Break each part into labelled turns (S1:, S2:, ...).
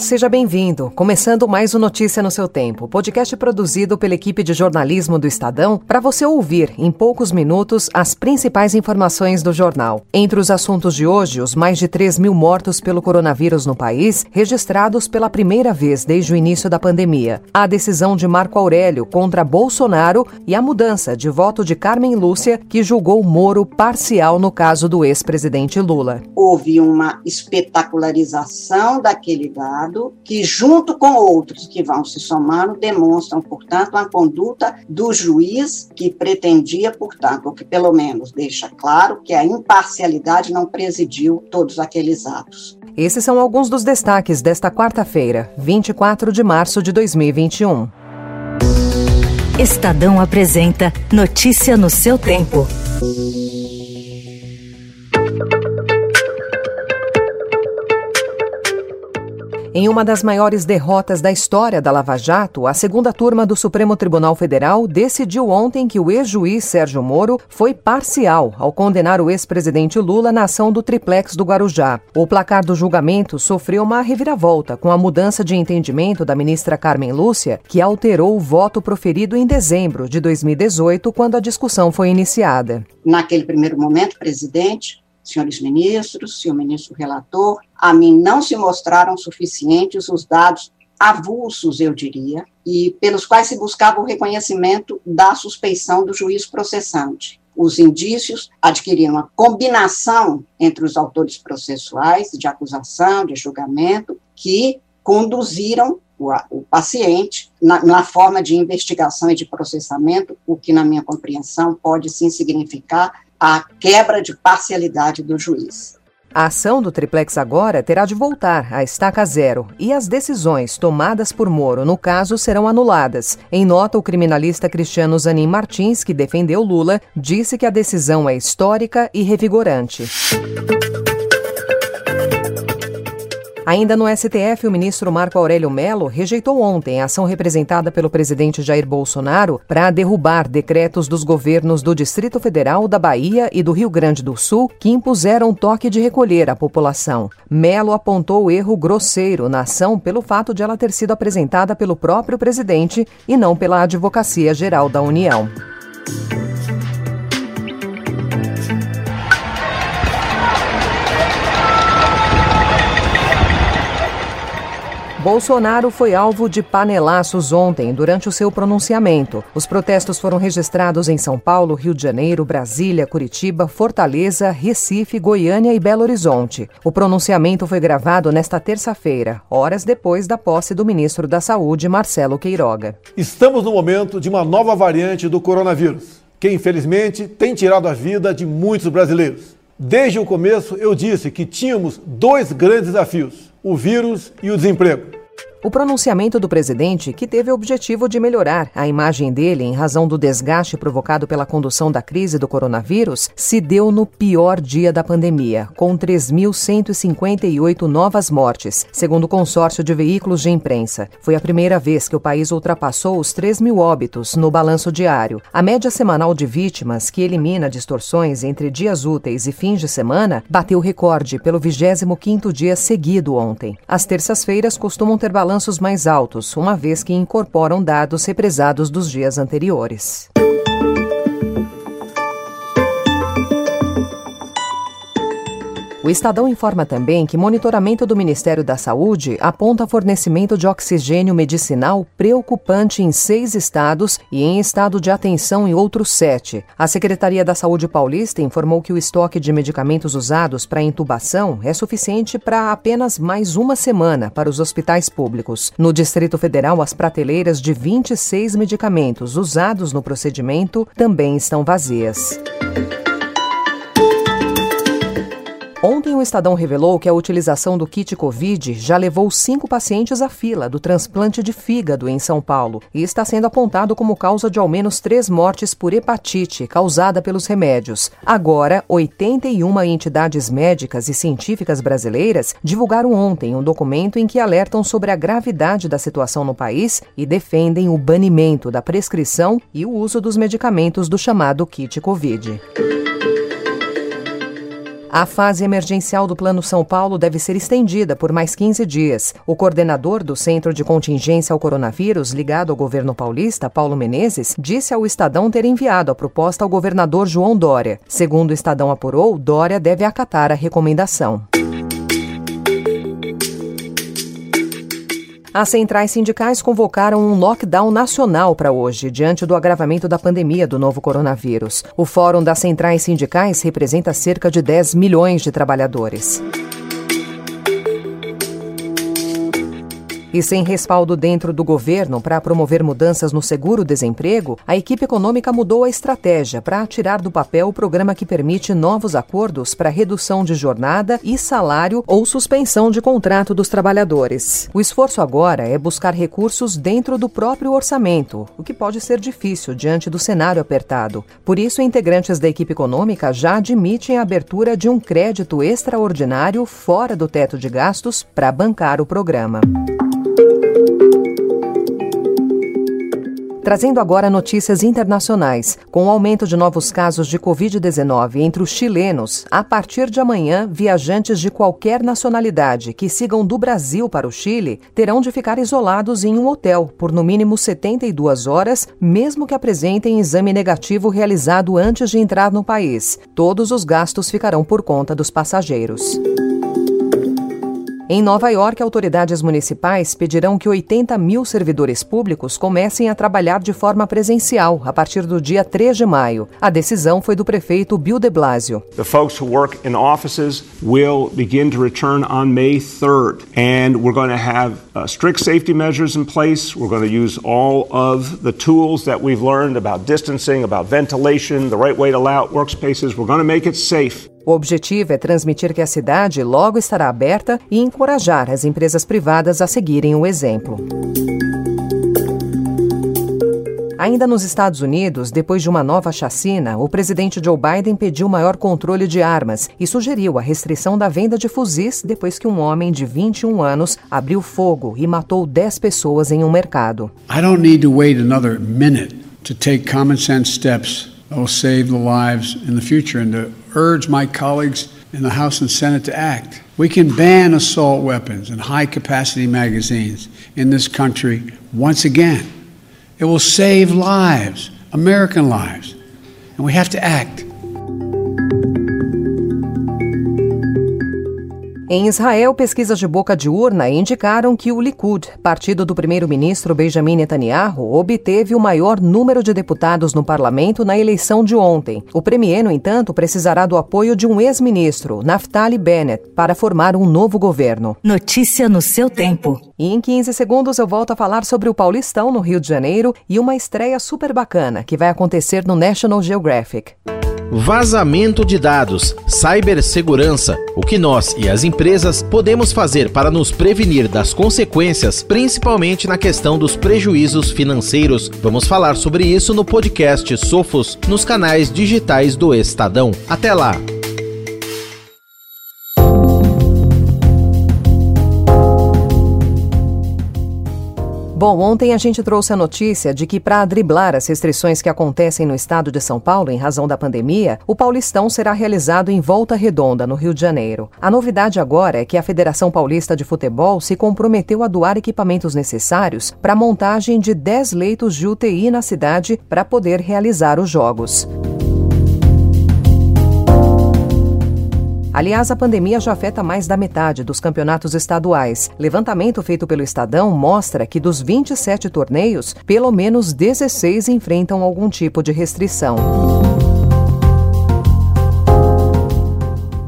S1: Seja bem-vindo. Começando mais um Notícia no seu tempo, podcast produzido pela equipe de jornalismo do Estadão para você ouvir em poucos minutos as principais informações do jornal. Entre os assuntos de hoje, os mais de 3 mil mortos pelo coronavírus no país, registrados pela primeira vez desde o início da pandemia, a decisão de Marco Aurélio contra Bolsonaro e a mudança de voto de Carmen Lúcia, que julgou Moro parcial no caso do ex-presidente Lula.
S2: Houve uma espetacularização daquele dado, que, junto com outros que vão se somando, demonstram, portanto, a conduta do juiz que pretendia, portanto, ou que pelo menos deixa claro que a imparcialidade não presidiu todos aqueles atos.
S1: Esses são alguns dos destaques desta quarta-feira, 24 de março de 2021.
S3: Estadão apresenta Notícia no seu tempo.
S1: Em uma das maiores derrotas da história da Lava Jato, a segunda turma do Supremo Tribunal Federal decidiu ontem que o ex-juiz Sérgio Moro foi parcial ao condenar o ex-presidente Lula na ação do triplex do Guarujá. O placar do julgamento sofreu uma reviravolta com a mudança de entendimento da ministra Carmen Lúcia, que alterou o voto proferido em dezembro de 2018, quando a discussão foi iniciada.
S2: Naquele primeiro momento, presidente, senhores ministros, senhor ministro relator, a mim não se mostraram suficientes os dados avulsos, eu diria, e pelos quais se buscava o reconhecimento da suspeição do juiz processante. Os indícios adquiriram uma combinação entre os autores processuais, de acusação, de julgamento, que conduziram o, o paciente na, na, forma de investigação e de processamento, o que, na minha compreensão, pode sim significar a quebra de parcialidade do juiz.
S1: A ação do triplex agora terá de voltar à estaca zero e as decisões tomadas por Moro no caso serão anuladas. Em nota, o criminalista Cristiano Zanin Martins, que defendeu Lula, disse que a decisão é histórica e revigorante. Ainda no STF, o ministro Marco Aurélio Mello rejeitou ontem a ação representada pelo presidente Jair Bolsonaro para derrubar decretos dos governos do Distrito Federal, da Bahia e do Rio Grande do Sul que impuseram toque de recolher à população. Mello apontou o erro grosseiro na ação pelo fato de ela ter sido apresentada pelo próprio presidente e não pela Advocacia Geral da União. Bolsonaro foi alvo de panelaços ontem, durante o seu pronunciamento. Os protestos foram registrados em São Paulo, Rio de Janeiro, Brasília, Curitiba, Fortaleza, Recife, Goiânia e Belo Horizonte. O pronunciamento foi gravado nesta terça-feira, horas depois da posse do ministro da Saúde, Marcelo Queiroga.
S4: Estamos no momento de uma nova variante do coronavírus, que infelizmente tem tirado a vida de muitos brasileiros. Desde o começo eu disse que tínhamos dois grandes desafios: o vírus e o desemprego.
S1: O pronunciamento do presidente, que teve o objetivo de melhorar a imagem dele em razão do desgaste provocado pela condução da crise do coronavírus, se deu no pior dia da pandemia, com 3.158 novas mortes, segundo o consórcio de veículos de imprensa. Foi a primeira vez que o país ultrapassou os 3 mil óbitos no balanço diário. A média semanal de vítimas, que elimina distorções entre dias úteis e fins de semana, bateu recorde pelo 25º dia seguido ontem. As terças-feiras costumam ter balanço balanços mais altos, uma vez que incorporam dados represados dos dias anteriores. O Estadão informa também que monitoramento do Ministério da Saúde aponta fornecimento de oxigênio medicinal preocupante em seis estados e em estado de atenção em outros sete. A Secretaria da Saúde Paulista informou que o estoque de medicamentos usados para intubação é suficiente para apenas mais uma semana para os hospitais públicos. No Distrito Federal, as prateleiras de 26 medicamentos usados no procedimento também estão vazias. Ontem o Estadão revelou que a utilização do kit Covid já levou cinco pacientes à fila do transplante de fígado em São Paulo e está sendo apontado como causa de ao menos três mortes por hepatite causada pelos remédios. Agora, 81 entidades médicas e científicas brasileiras divulgaram ontem um documento em que alertam sobre a gravidade da situação no país e defendem o banimento da prescrição e o uso dos medicamentos do chamado kit Covid. A fase emergencial do Plano São Paulo deve ser estendida por mais 15 dias. O coordenador do Centro de Contingência ao Coronavírus, ligado ao governo paulista, Paulo Menezes, disse ao Estadão ter enviado a proposta ao governador João Dória. Segundo o Estadão apurou, Dória deve acatar a recomendação. As centrais sindicais convocaram um lockdown nacional para hoje, diante do agravamento da pandemia do novo coronavírus. O Fórum das Centrais Sindicais representa cerca de 10 milhões de trabalhadores. E sem respaldo dentro do governo para promover mudanças no seguro-desemprego, a equipe econômica mudou a estratégia para tirar do papel o programa que permite novos acordos para redução de jornada e salário ou suspensão de contrato dos trabalhadores. O esforço agora é buscar recursos dentro do próprio orçamento, o que pode ser difícil diante do cenário apertado. Por isso, integrantes da equipe econômica já admitem a abertura de um crédito extraordinário fora do teto de gastos para bancar o programa. Trazendo agora notícias internacionais. Com o aumento de novos casos de Covid-19 entre os chilenos, a partir de amanhã, viajantes de qualquer nacionalidade que sigam do Brasil para o Chile terão de ficar isolados em um hotel por no mínimo 72 horas, mesmo que apresentem exame negativo realizado antes de entrar no país. Todos os gastos ficarão por conta dos passageiros. Em Nova York, autoridades municipais pedirão que 80 mil servidores públicos comecem a trabalhar de forma presencial a partir do dia 3 de maio. A decisão foi do prefeito Bill de Blasio.
S5: The folks who work in offices will begin to return on May 3rd, and we're going to have uh, strict safety measures in place. We're going to use all of the tools that we've learned about distancing, about ventilation, the right way to out workspaces. We're going to make it safe.
S1: O objetivo é transmitir que a cidade logo estará aberta e encorajar as empresas privadas a seguirem o exemplo. Ainda nos Estados Unidos, depois de uma nova chacina, o presidente Joe Biden pediu maior controle de armas e sugeriu a restrição da venda de fuzis depois que um homem de 21 anos abriu fogo e matou 10 pessoas em um mercado.
S6: I don't need to wait another minute to take common sense steps that will save the lives in the future and to urge my colleagues in the House and Senate to act. We can ban assault weapons and high capacity magazines in this country once again. It will save lives, American lives, and we have to act.
S1: Em Israel, pesquisas de boca de urna indicaram que o Likud, partido do primeiro-ministro Benjamin Netanyahu, obteve o maior número de deputados no parlamento na eleição de ontem. O premier, no entanto, precisará do apoio de um ex-ministro, Naftali Bennett, para formar um novo governo.
S3: Notícia no seu tempo.
S1: E em 15 segundos eu volto a falar sobre o Paulistão no Rio de Janeiro e uma estreia super bacana que vai acontecer no National Geographic.
S7: Vazamento de dados, cibersegurança, o que nós e as empresas podemos fazer para nos prevenir das consequências, principalmente na questão dos prejuízos financeiros. Vamos falar sobre isso no podcast Sofos, nos canais digitais do Estadão. Até lá!
S1: Bom, ontem a gente trouxe a notícia de que, para driblar as restrições que acontecem no estado de São Paulo em razão da pandemia, o Paulistão será realizado em Volta Redonda, no Rio de Janeiro. A novidade agora é que a Federação Paulista de Futebol se comprometeu a doar equipamentos necessários para a montagem de 10 leitos de UTI na cidade para poder realizar os jogos. Aliás, a pandemia já afeta mais da metade dos campeonatos estaduais. Levantamento feito pelo Estadão mostra que dos 27 torneios, pelo menos 16 enfrentam algum tipo de restrição.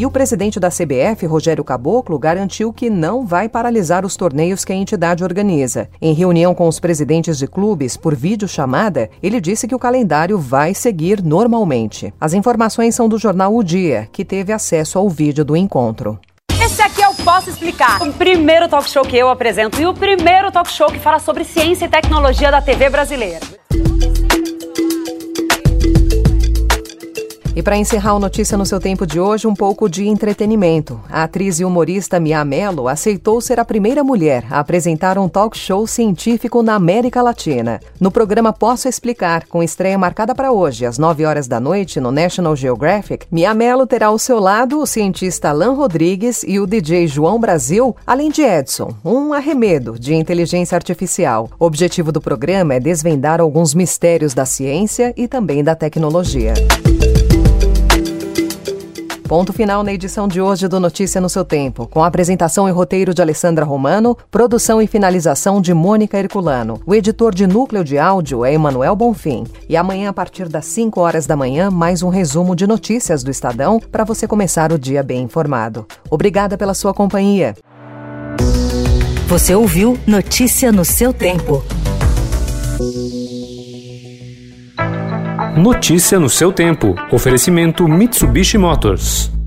S1: E o presidente da CBF, Rogério Caboclo, garantiu que não vai paralisar os torneios que a entidade organiza. Em reunião com os presidentes de clubes por videochamada, ele disse que o calendário vai seguir normalmente. As informações são do jornal O Dia, que teve acesso ao vídeo do encontro.
S8: Esse aqui eu posso explicar. O primeiro talk show que eu apresento e o primeiro talk show que fala sobre ciência e tecnologia da TV brasileira.
S1: E para encerrar o Notícia no seu tempo de hoje, um pouco de entretenimento. A atriz e humorista Mia Mello aceitou ser a primeira mulher a apresentar um talk show científico na América Latina. No programa Posso Explicar, com estreia marcada para hoje, às 9 horas da noite, no National Geographic, Mia Mello terá ao seu lado o cientista Alan Rodrigues e o DJ João Brasil, além de Edson, um arremedo de inteligência artificial. O objetivo do programa é desvendar alguns mistérios da ciência e também da tecnologia. Ponto final na edição de hoje do Notícia no seu Tempo, com a apresentação e roteiro de Alessandra Romano, produção e finalização de Mônica Herculano. O editor de núcleo de áudio é Emanuel Bonfim. E amanhã, a partir das 5 horas da manhã, mais um resumo de notícias do Estadão para você começar o dia bem informado. Obrigada pela sua companhia.
S3: Você ouviu Notícia no seu tempo.
S9: Notícia no seu tempo. Oferecimento Mitsubishi Motors.